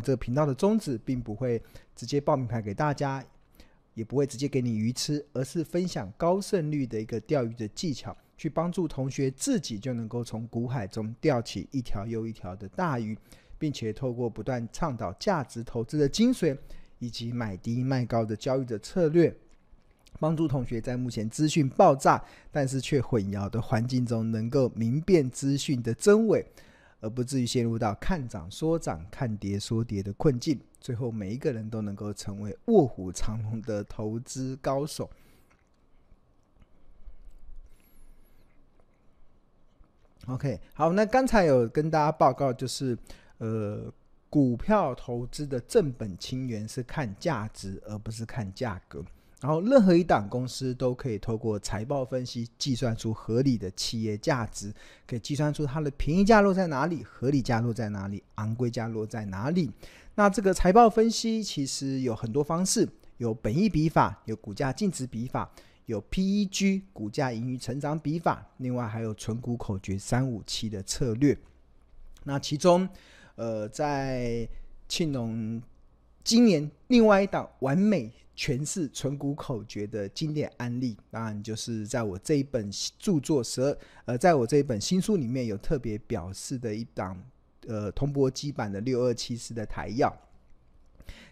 这个频道的宗旨，并不会直接报名牌给大家，也不会直接给你鱼吃，而是分享高胜率的一个钓鱼的技巧，去帮助同学自己就能够从股海中钓起一条又一条的大鱼，并且透过不断倡导价值投资的精髓，以及买低卖高的交易的策略。帮助同学在目前资讯爆炸，但是却混淆的环境中，能够明辨资讯的真伪，而不至于陷入到看涨说涨、看跌说跌的困境。最后，每一个人都能够成为卧虎藏龙的投资高手。OK，好，那刚才有跟大家报告，就是呃，股票投资的正本清源是看价值，而不是看价格。然后，任何一档公司都可以透过财报分析计算出合理的企业价值，可以计算出它的便宜价落在哪里，合理价落在哪里，昂贵价落在哪里。那这个财报分析其实有很多方式，有本益比法，有股价净值比法，有 PEG 股价盈余成长比法，另外还有存股口诀三五七的策略。那其中，呃，在庆农今年另外一档完美。诠释存股口诀的经典案例，当然就是在我这一本著作十二，呃，在我这一本新书里面有特别表示的一档，呃，铜箔基板的六二七四的台燿。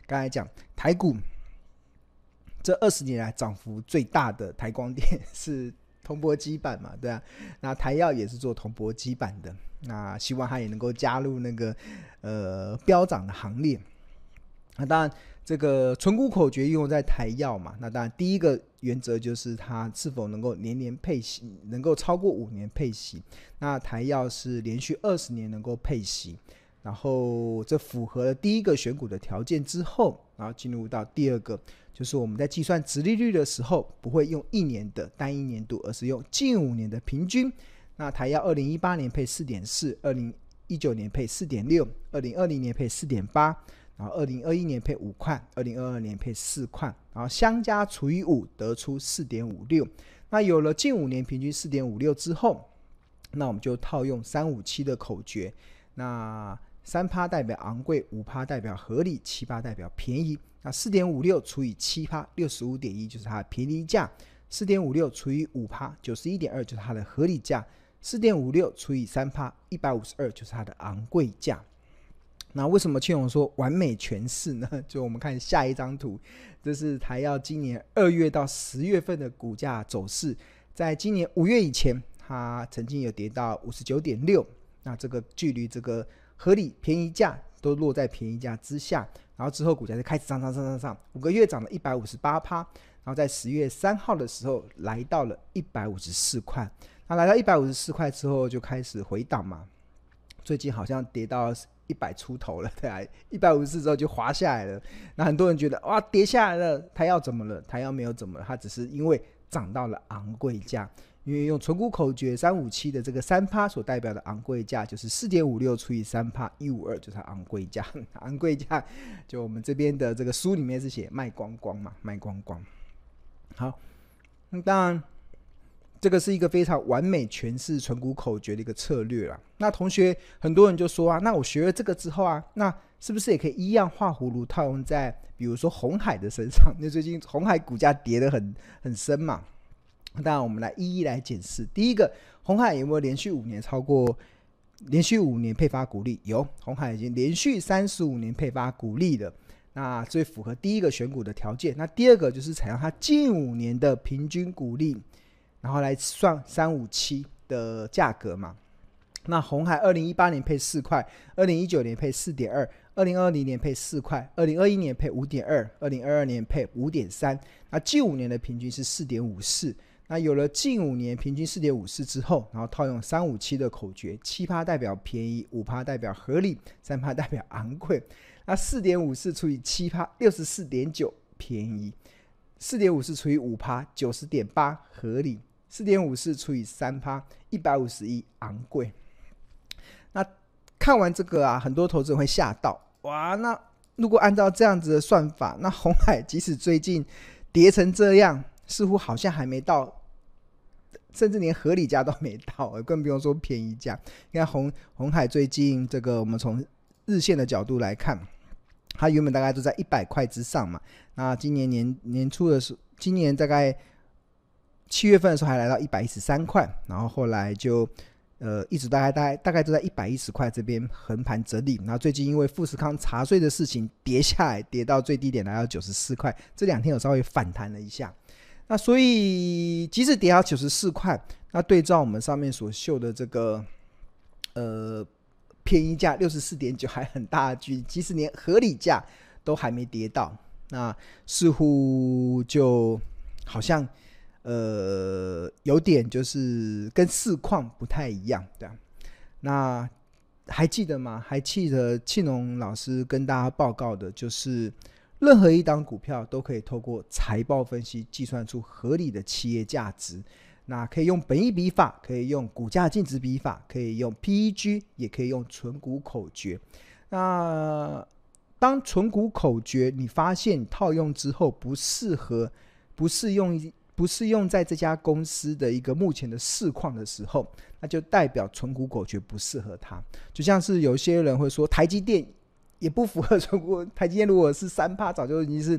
刚才讲台股这二十年来涨幅最大的台光电是铜箔基板嘛，对啊，那台燿也是做铜箔基板的，那希望它也能够加入那个呃飙涨的行列。那当然。这个存股口诀用在台药嘛，那当然第一个原则就是它是否能够年年配息，能够超过五年配息。那台药是连续二十年能够配息，然后这符合了第一个选股的条件之后，然后进入到第二个，就是我们在计算殖利率的时候，不会用一年的单一年度，而是用近五年的平均。那台药二零一八年配四点四，二零一九年配四点六，二零二零年配四点八。然后，二零二一年配五块，二零二二年配四块，然后相加除以五，得出四点五六。那有了近五年平均四点五六之后，那我们就套用三五七的口诀。那三趴代表昂贵，五趴代表合理，七趴代表便宜。那四点五六除以七趴，六十五点一就是它的便宜价；四点五六除以五趴，九十一点二就是它的合理价；四点五六除以三趴，一百五十二就是它的昂贵价。那为什么庆荣说完美诠释呢？就我们看下一张图，这是台燿今年二月到十月份的股价走势。在今年五月以前，它曾经有跌到五十九点六，那这个距离这个合理便宜价都落在便宜价之下。然后之后股价就开始上上上上上，五个月涨了一百五十八趴。然后在十月三号的时候来到了一百五十四块。那来到一百五十四块之后就开始回档嘛，最近好像跌到。一百出头了，对啊，一百五十四之后就滑下来了。那很多人觉得哇，跌下来了，台燿怎么了？台燿没有怎么了，它只是因为涨到了昂贵价。因为用存股口诀三五七的这个三趴所代表的昂贵价，就是四点五六除以三趴一五二，就是昂贵价。昂贵价就我们这边的这个书里面是写卖光光嘛，卖光光。好，那当然。这个是一个非常完美诠释存股口诀的一个策略了。那同学很多人就说啊，那我学了这个之后啊，那是不是也可以一样画葫芦套用在比如说红海的身上？那最近红海股价跌得很很深嘛。当然，我们来一一来检视。第一个，红海有没有连续五年超过连续五年配发股利？有，红海已经连续三十五年配发股利了。那最符合第一个选股的条件。那第二个就是采用它近五年的平均股利。然后来算三五七的价格嘛，那红海二零一八年配四块，二零一九年配四点二，二零二零年配四块，二零二一年配五点二，二零二二年配五点三，那近五年的平均是四点五四。那有了近五年平均四点五四之后，然后套用三五七的口诀，七趴代表便宜，五趴代表合理，三趴代表昂贵。那四点五四除以七趴，六十四点九便宜；四点五四除以五趴，九十点八合理。四点五四除以三趴，一百五十一昂贵。那看完这个啊，很多投资人会吓到哇！那如果按照这样子的算法，那红海即使最近跌成这样，似乎好像还没到，甚至连合理价都没到，更不用说便宜价。你看红红海最近这个，我们从日线的角度来看，它原本大概都在一百块之上嘛。那今年年年初的时候，今年大概七月份的时候还来到一百一十三块，然后后来就呃一直大概大概大概都在一百一十块这边横盘整理。然后最近因为富士康查税的事情跌下来，跌到最低点来到九十四块，这两天有稍微反弹了一下。那所以即使跌到九十四块，那对照我们上面所秀的这个呃便宜价六十四点九还很大距离，其实连合理价都还没跌到，那似乎就好像呃有点就是跟市况不太一样，对。那还记得吗？还记得庆隆老师跟大家报告的就是。任何一档股票都可以透过财报分析计算出合理的企业价值。那可以用本益比法，可以用股价净值比法，可以用 PEG，也可以用存股口诀。那当存股口诀你发现套用之后不适合，不适用，不适用在这家公司的一个目前的市况的时候，那就代表存股口诀不适合它。就像是有些人会说台积电。也不符合纯股台积电，如果是三趴，早就已经是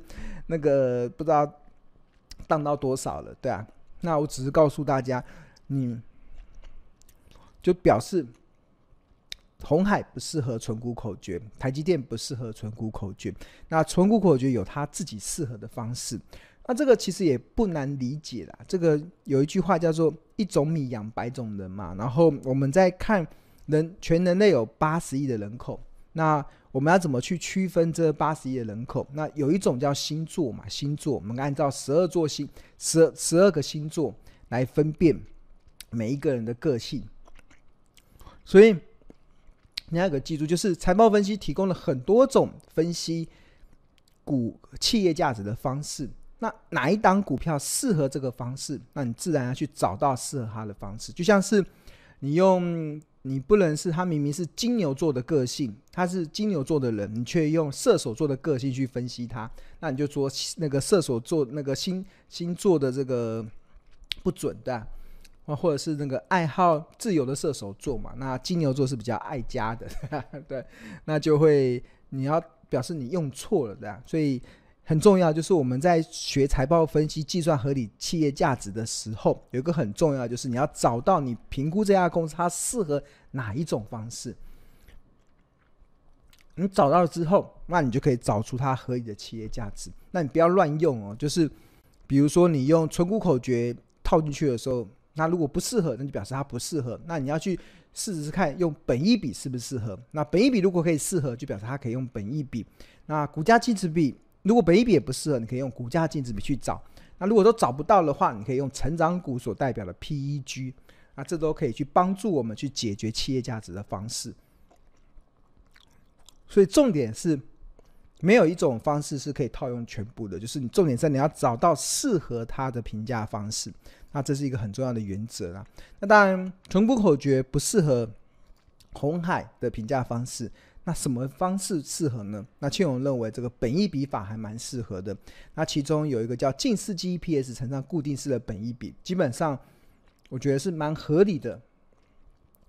那个不知道荡到多少了，对啊。那我只是告诉大家，你就表示红海不适合存股口诀，台积电不适合存股口诀。那存股口诀有它自己适合的方式，那这个其实也不难理解啦。这个有一句话叫做“一种米养百种人”嘛。然后我们在看人，全人类有八十亿的人口，那我们要怎么去区分这八十亿的人口？那有一种叫星座嘛，星座我们按照十二座星，十十二个星座来分辨每一个人的个性。所以你要给记住，就是财报分析提供了很多种分析股企业价值的方式。那哪一档股票适合这个方式？那你自然要去找到适合它的方式。就像是你用。你不能是他明明是金牛座的个性，他是金牛座的人，你却用射手座的个性去分析他，那你就说那个射手座那个星星座的这个不准的，或者是那个爱好自由的射手座嘛，那金牛座是比较爱家的，对，那就会你要表示你用错了的，所以。很重要，就是我们在学财报分析、计算合理企业价值的时候，有一个很重要，就是你要找到你评估这家公司它适合哪一种方式。你找到了之后，那你就可以找出它合理的企业价值。那你不要乱用哦，就是比如说你用存股口诀套进去的时候，那如果不适合，那就表示它不适合。那你要去试试看用本一比适不适合。那本一比如果可以适合，就表示它可以用本一比。那股价净值比。如果本益比也不适合，你可以用股价净值比去找。那如果都找不到的话，你可以用成长股所代表的 PEG。那这都可以去帮助我们去解决企业价值的方式。所以重点是，没有一种方式是可以套用全部的，就是你重点在你要找到适合它的评价方式。那这是一个很重要的原则啦。那当然，存股口诀不适合红海的评价方式。那什么方式适合呢？那庆荣认为这个本益比法还蛮适合的。那其中有一个叫近似计 EPS 乘上固定式的本益比，基本上我觉得是蛮合理的，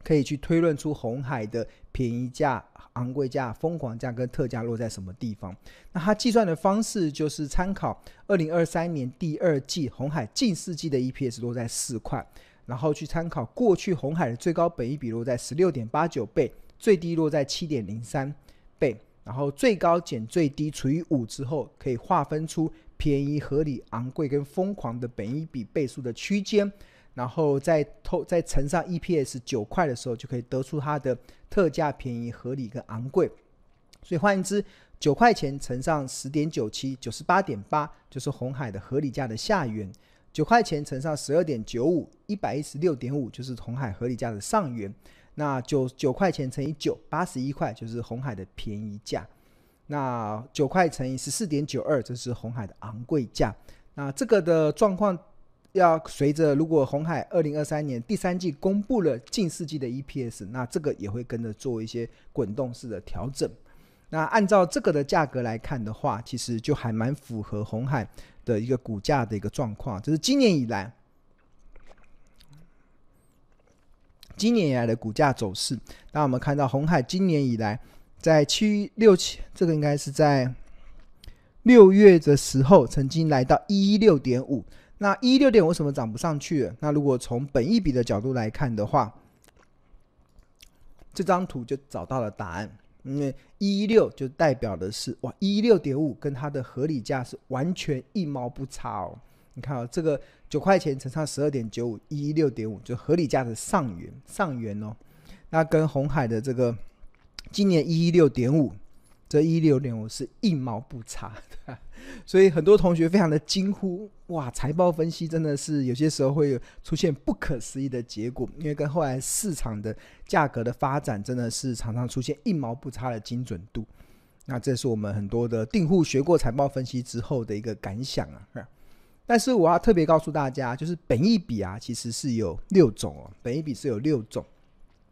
可以去推论出红海的便宜价、昂贵价、疯狂价跟特价落在什么地方。那它计算的方式就是参考二零二三年第二季红海近似计的 EPS 落在四块，然后去参考过去红海的最高本益比落在十六点八九倍。最低落在七点零三倍，然后最高减最低除以五之后，可以划分出便宜、合理、昂贵跟疯狂的本一比倍数的区间，然后再透再乘上 EPS 九块的时候，就可以得出它的特价、便宜、合理跟昂贵。所以换言之，九块钱乘上十点九七，九十八点八，就是红海的合理价的下缘；九块钱乘上十二点九五，一百一十六点五，就是红海合理价的上缘。那九九块钱乘以九，八十一块就是红海的便宜价。那九块乘以十四点九二，这是红海的昂贵价。那这个的状况要随着，如果红海二零二三年第三季公布了近四季的 EPS，那这个也会跟着做一些滚动式的调整。那按照这个的价格来看的话，其实就还蛮符合红海的一个股价的一个状况，就是今年以来。今年以来的股价走势，那我们看到鸿海今年以来在七六七，这个应该是在六月的时候，曾经来到一一六点五。那一一六点为什么涨不上去了？那如果从本益比的角度来看的话，这张图就找到了答案。因为一一六就代表的是哇，一一六点五跟它的合理价是完全一毛不差哦。你看啊、哦，这个九块钱乘上十二点九五，一一六点五就合理价的上缘上缘哦。那跟红海的这个今年一一六点五。这一六点五是一毛不差，所以很多同学非常的惊呼：哇，财报分析真的是有些时候会出现不可思议的结果，因为跟后来市场的价格的发展真的是常常出现一毛不差的精准度。那这是我们很多的订户学过财报分析之后的一个感想啊。但是我要特别告诉大家，就是本益比啊，其实是有六种哦，本益比是有六种。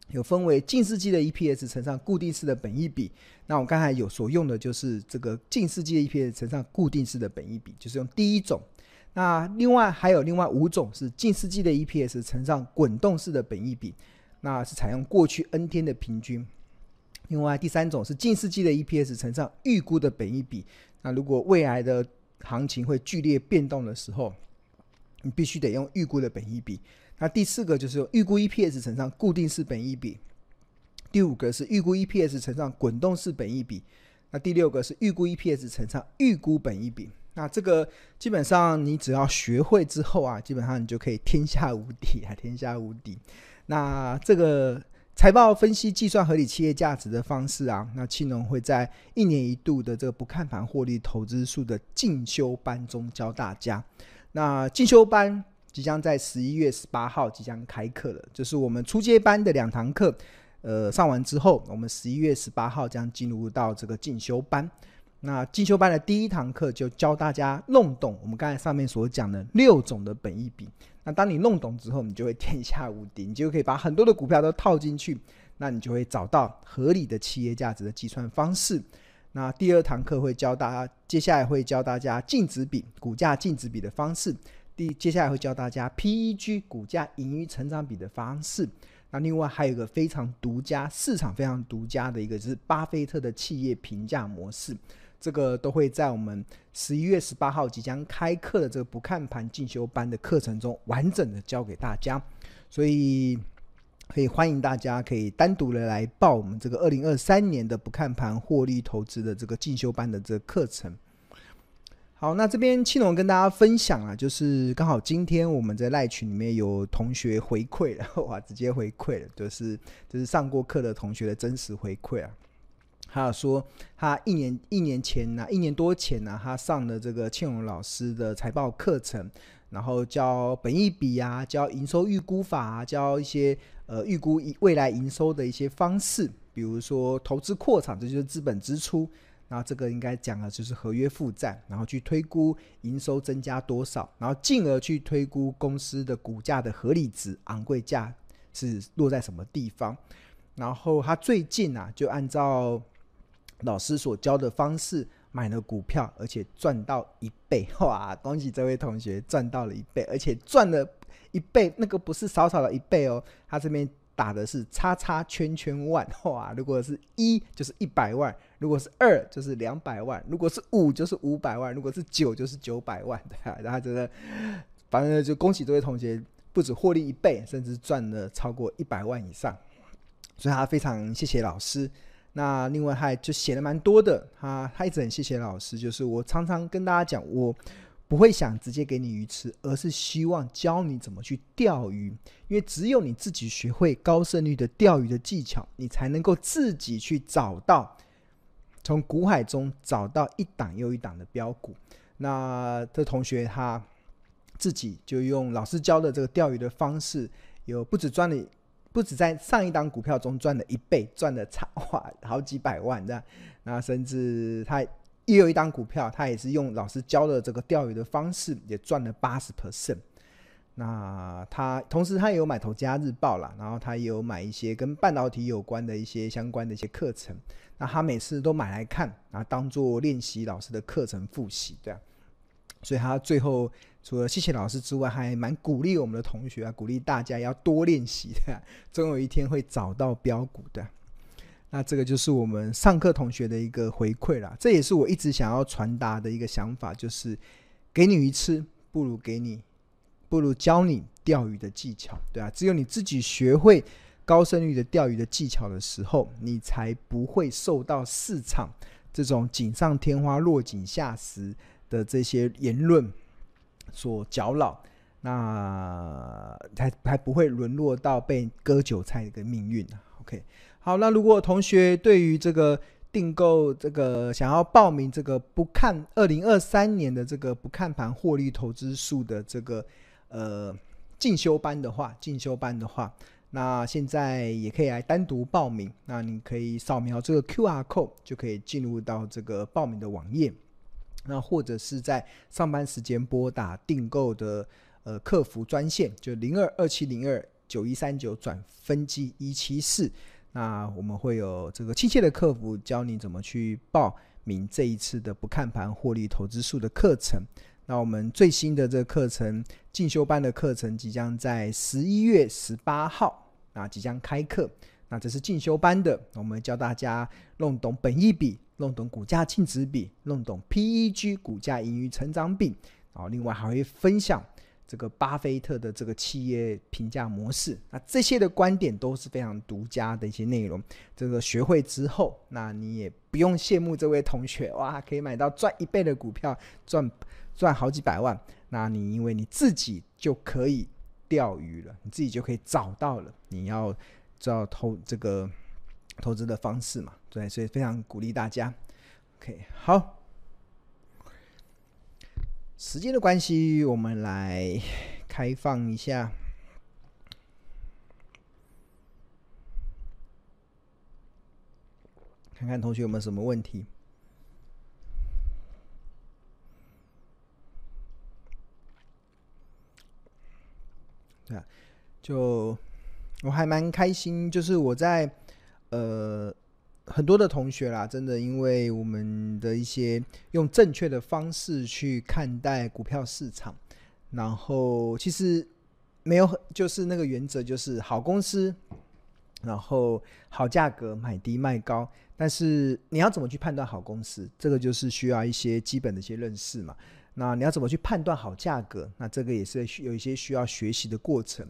有分为近世纪的 EPS 乘上固定式的本益比，那我刚才有所用的就是这个近世纪的 EPS 乘上固定式的本益比，就是用第一种。那另外还有另外五种是近世纪的 EPS 乘上滚动式的本益比，那是采用过去 N 天的平均。另外第三种是近世纪的 EPS 乘上预估的本益比，那如果未来的行情会剧烈变动的时候，你必须得用预估的本益比。那第四个就是用预估 EPS 乘上固定式本益比，第五个是预估 EPS 乘上滚动式本益比，那第六个是预估 EPS 乘上预估本益比。那这个基本上你只要学会之后啊，基本上你就可以天下无敌啊，天下无敌。那这个财报分析计算合理企业价值的方式啊，那庆农会在一年一度的这个不看盘获利投资数的进修班中教大家。那进修班。即将在十一月十八号即将开课了，就是我们初阶班的两堂课，呃，上完之后，我们十一月十八号将进入到这个进修班。那进修班的第一堂课就教大家弄懂我们刚才上面所讲的六种的本益比。那当你弄懂之后，你就会天下无敌，你就可以把很多的股票都套进去，那你就会找到合理的企业价值的计算方式。那第二堂课会教大家，接下来会教大家净值比、股价净值比的方式。第接下来会教大家 PEG 股价盈余成长比的方式。那另外还有一个非常独家、市场非常独家的一个，就是巴菲特的企业评价模式。这个都会在我们十一月十八号即将开课的这个不看盘进修班的课程中完整的教给大家。所以可以欢迎大家可以单独的来报我们这个二零二三年的不看盘获利投资的这个进修班的这个课程。好，那这边庆龙跟大家分享啊，就是刚好今天我们在赖群里面有同学回馈了，哇，直接回馈了，就是就是上过课的同学的真实回馈啊。他说他一年一年前呢、一年多前呢、他上了这个庆龙老师的财报课程，然后教本益比啊，教营收预估法啊，教一些呃预估未来营收的一些方式，比如说投资扩产，这就是资本支出。然后这个应该讲的就是合约负债，然后去推估营收增加多少，然后进而去推估公司的股价的合理值、昂贵价是落在什么地方。然后他最近啊，就按照老师所教的方式买了股票，而且赚到一倍，哇！恭喜这位同学赚到了一倍，而且赚了一倍，那个不是少少的一倍哦，他这边。打的是叉叉圈圈万，哇！如果是一就是一百万，如果是二就是两百万，如果是五就是五百万，如果是九就是九百万，对啊，然后真的，反正就恭喜这位同学，不止获利一倍，甚至赚了超过一百万以上，所以他非常谢谢老师。那另外还就写了蛮多的，他他一直很谢谢老师，就是我常常跟大家讲我。不会想直接给你鱼吃，而是希望教你怎么去钓鱼。因为只有你自己学会高胜率的钓鱼的技巧，你才能够自己去找到，从股海中找到一档又一档的标股。那这同学他自己就用老师教的这个钓鱼的方式，有不止赚了，不止在上一档股票中赚了一倍，赚了差哇好几百万这样。那甚至他。也有一档股票，他也是用老师教的这个钓鱼的方式，也赚了八十 percent。那他同时他也有买《投家日报》啦，然后他也有买一些跟半导体有关的一些相关的一些课程。那他每次都买来看，然后当做练习老师的课程复习，这样。所以他最后除了谢谢老师之外，还蛮鼓励我们的同学啊，鼓励大家要多练习的，总有一天会找到标股的。那这个就是我们上课同学的一个回馈啦，这也是我一直想要传达的一个想法，就是给你鱼吃，不如给你，不如教你钓鱼的技巧，对啊，只有你自己学会高胜率的钓鱼的技巧的时候，你才不会受到市场这种锦上添花、落井下石的这些言论所搅扰，那才还不会沦落到被割韭菜的一个命运啊 OK。好，那如果同学对于这个订购这个想要报名这个不看二零二三年的这个不看盘获利投资术的这个呃进修班的话，进修班的话，那现在也可以来单独报名。那你可以扫描这个 QR code 就可以进入到这个报名的网页。那或者是在上班时间拨打订购的呃客服专线，就零二二七零二九一三九转分机一七四。那我们会有这个亲切的客服教你怎么去报名这一次的不看盘获利投资术的课程。那我们最新的这个课程进修班的课程即将在十一月十八号啊即将开课。那这是进修班的，我们教大家弄懂本益比，弄懂股价净值比，弄懂 PEG 股价盈余成长比。然后另外还会分享。这个巴菲特的这个企业评价模式，那这些的观点都是非常独家的一些内容。这个学会之后，那你也不用羡慕这位同学哇，可以买到赚一倍的股票，赚赚好几百万。那你因为你自己就可以钓鱼了，你自己就可以找到了你要知道投这个投资的方式嘛？对，所以非常鼓励大家。OK，好。时间的关系，我们来开放一下，看看同学有没有什么问题。对啊，就我还蛮开心，就是我在呃。很多的同学啦，真的因为我们的一些用正确的方式去看待股票市场，然后其实没有，就是那个原则就是好公司，然后好价格买低卖高。但是你要怎么去判断好公司？这个就是需要一些基本的一些认识嘛。那你要怎么去判断好价格？那这个也是有一些需要学习的过程。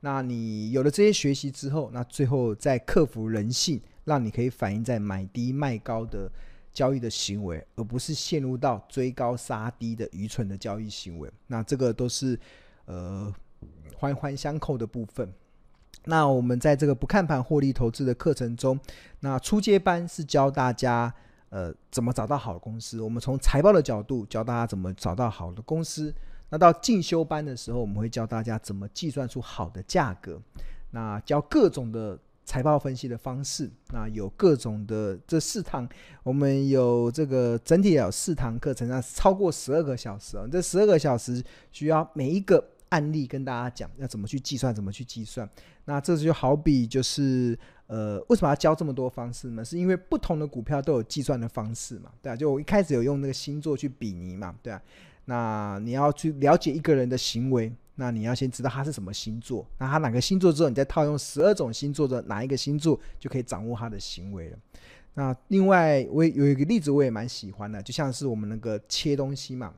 那你有了这些学习之后，那最后再克服人性。让你可以反映在买低卖高的交易的行为，而不是陷入到追高杀低的愚蠢的交易行为。那这个都是呃环环相扣的部分。那我们在这个不看盘获利投资的课程中，那初阶班是教大家呃怎么找到好的公司。我们从财报的角度教大家怎么找到好的公司。那到进修班的时候，我们会教大家怎么计算出好的价格。那教各种的。财报分析的方式，那有各种的这四堂，我们有这个整体有四堂课程，那超过十二个小时哦。这十二个小时需要每一个案例跟大家讲，要怎么去计算，怎么去计算。那这就好比就是呃，为什么要教这么多方式呢？是因为不同的股票都有计算的方式嘛，对啊。就我一开始有用那个星座去比拟嘛，对啊。那你要去了解一个人的行为。那你要先知道他是什么星座，那他哪个星座之后，你再套用十二种星座的哪一个星座，就可以掌握他的行为了。那另外，我有一个例子，我也蛮喜欢的，就像是我们那个切东西嘛，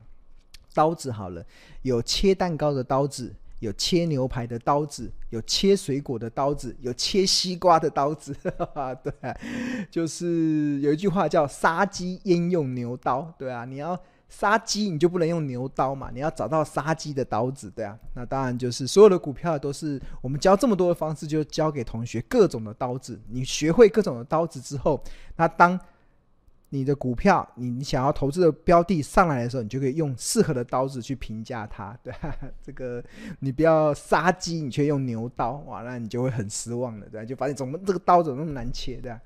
刀子好了，有切蛋糕的刀子，有切牛排的刀子，有切水果的刀子，有切西瓜的刀子。对，就是有一句话叫“杀鸡焉用牛刀”，对啊，你要。杀鸡你就不能用牛刀嘛？你要找到杀鸡的刀子，对啊。那当然就是所有的股票都是我们教这么多的方式，就教给同学各种的刀子。你学会各种的刀子之后，那当你的股票你你想要投资的标的上来的时候，你就可以用适合的刀子去评价它，对啊。这个你不要杀鸡，你却用牛刀，哇，那你就会很失望的，对啊，就发现怎么这个刀怎么那么难切，对啊。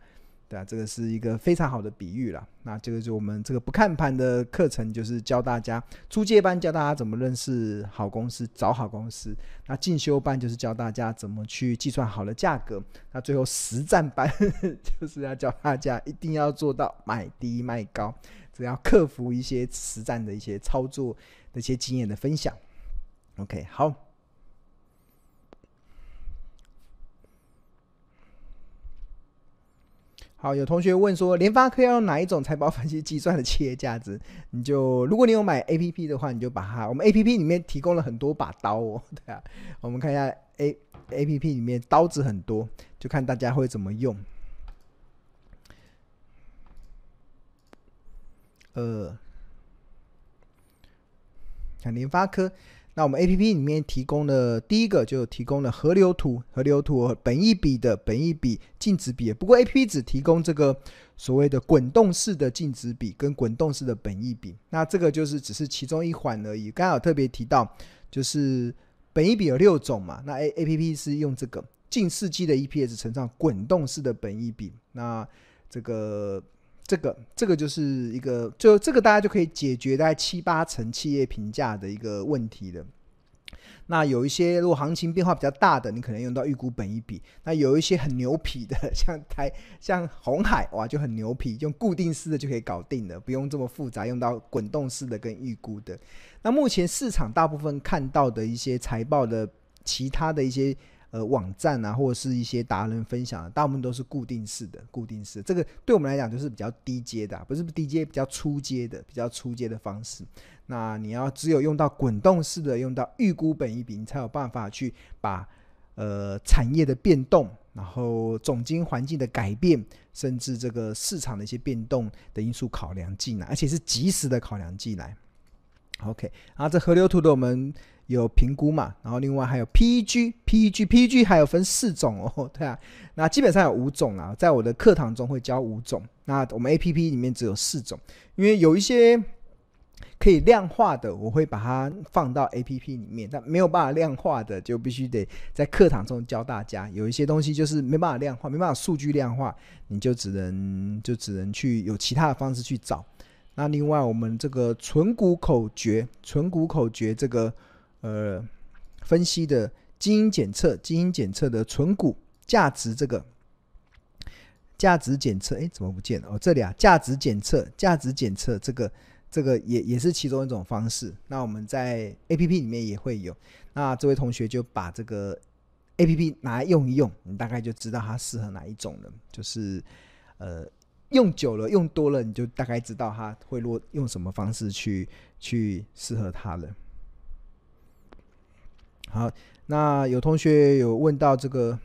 对啊，这个是一个非常好的比喻了。那这个就我们这个不看盘的课程，就是教大家初阶班教大家怎么认识好公司、找好公司。那进修班就是教大家怎么去计算好的价格。那最后实战班呵 呵就是要教大家一定要做到买低卖高，只要克服一些实战的一些操作的一些经验的分享。OK，好。好，有同学问说，联发科要用哪一种财报分析计算的企业价值？你就如果你有买 APP 的话，你就把它，我们 APP 里面提供了很多把刀哦，对啊，我们看一下 A APP 里面刀子很多，就看大家会怎么用。呃，看联发科。那我们 A P P 里面提供的第一个就提供了河流图，河流图本一笔的本一笔净值比。不过 A P P 只提供这个所谓的滚动式的净值比跟滚动式的本一比。那这个就是只是其中一环而已。刚好特别提到，就是本一笔有六种嘛。那 A A P P 是用这个近世纪的 E P S 乘上滚动式的本一笔。那这个这个这个就是一个，就这个大家就可以解决大概七八成企业评价的一个问题了。那有一些如果行情变化比较大的，你可能用到预估本一比。那有一些很牛皮的，像台像红海哇就很牛皮，用固定式的就可以搞定了，不用这么复杂，用到滚动式的跟预估的。那目前市场大部分看到的一些财报的其他的一些。呃，网站啊，或者是一些达人分享的，大部分都是固定式的，固定式。这个对我们来讲就是比较低阶的，不是低阶，比较初阶的，比较初阶的方式。那你要只有用到滚动式的，用到预估本一比，你才有办法去把呃产业的变动，然后总经环境的改变，甚至这个市场的一些变动的因素考量进来，而且是及时的考量进来。OK，然后这河流图的我们。有评估嘛，然后另外还有 PEG，PEG，PEG 还有分四种哦，对啊，那基本上有五种啊，在我的课堂中会教五种，那我们 APP 里面只有四种，因为有一些可以量化的，我会把它放到 APP 里面，但没有办法量化的，就必须得在课堂中教大家。有一些东西就是没办法量化，没办法数据量化，你就只能就只能去有其他的方式去找。那另外我们这个存股口诀，存股口诀这个。呃，分析的基因检测，基因检测的存股价值，这个价值检测，哎，怎么不见了？哦，这里啊，价值检测，价值检测，这个这个也也是其中一种方式。那我们在 APP 里面也会有。那这位同学就把这个 APP 拿来用一用，你大概就知道它适合哪一种了。就是呃，用久了，用多了，你就大概知道它会落用什么方式去去适合它了。好，那有同学有问到这个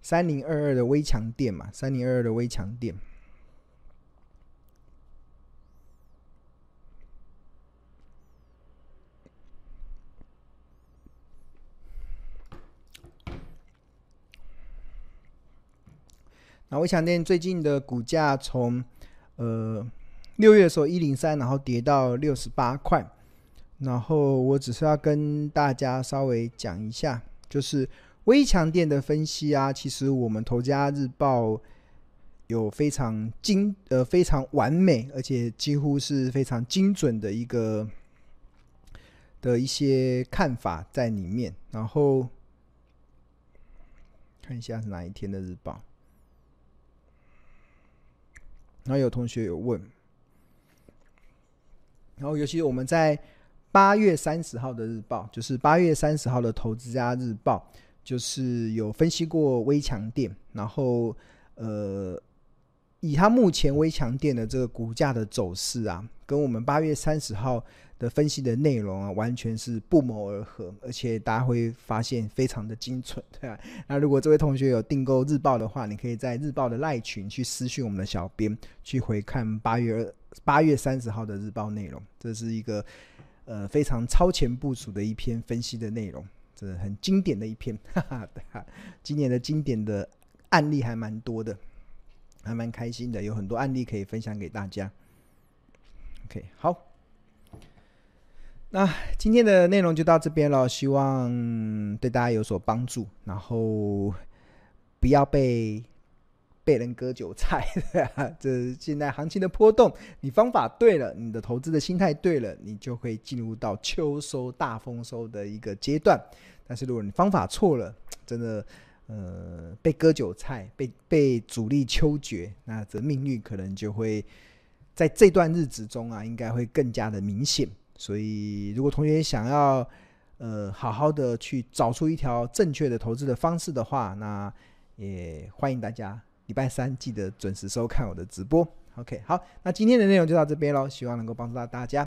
三零二二的微强电嘛？三零二二的微强电。那微强电最近的股价从呃六月的时候一零三，然后跌到六十八块。然后我只是要跟大家稍微讲一下，就是微强电的分析啊，其实我们投家日报有非常精呃非常完美，而且几乎是非常精准的一个的一些看法在里面。然后看一下是哪一天的日报，然后有同学有问，然后尤其我们在。八月三十号的日报，就是八月三十号的投资家日报，就是有分析过微强电，然后呃，以他目前微强电的这个股价的走势啊，跟我们八月三十号的分析的内容啊，完全是不谋而合，而且大家会发现非常的精准，对吧？那如果这位同学有订购日报的话，你可以在日报的赖群去私讯我们的小编，去回看八月八月三十号的日报内容，这是一个。呃，非常超前部署的一篇分析的内容，这很经典的一篇，哈哈，哈，今年的经典的案例还蛮多的，还蛮开心的，有很多案例可以分享给大家。OK，好，那今天的内容就到这边了，希望对大家有所帮助，然后不要被。被人割韭菜，这现在行情的波动，你方法对了，你的投资的心态对了，你就会进入到秋收大丰收的一个阶段。但是如果你方法错了，真的呃被割韭菜，被被主力秋决，那这命运可能就会在这段日子中啊，应该会更加的明显。所以如果同学想要呃好好的去找出一条正确的投资的方式的话，那也欢迎大家。礼拜三记得准时收看我的直播。OK，好，那今天的内容就到这边喽，希望能够帮助到大家。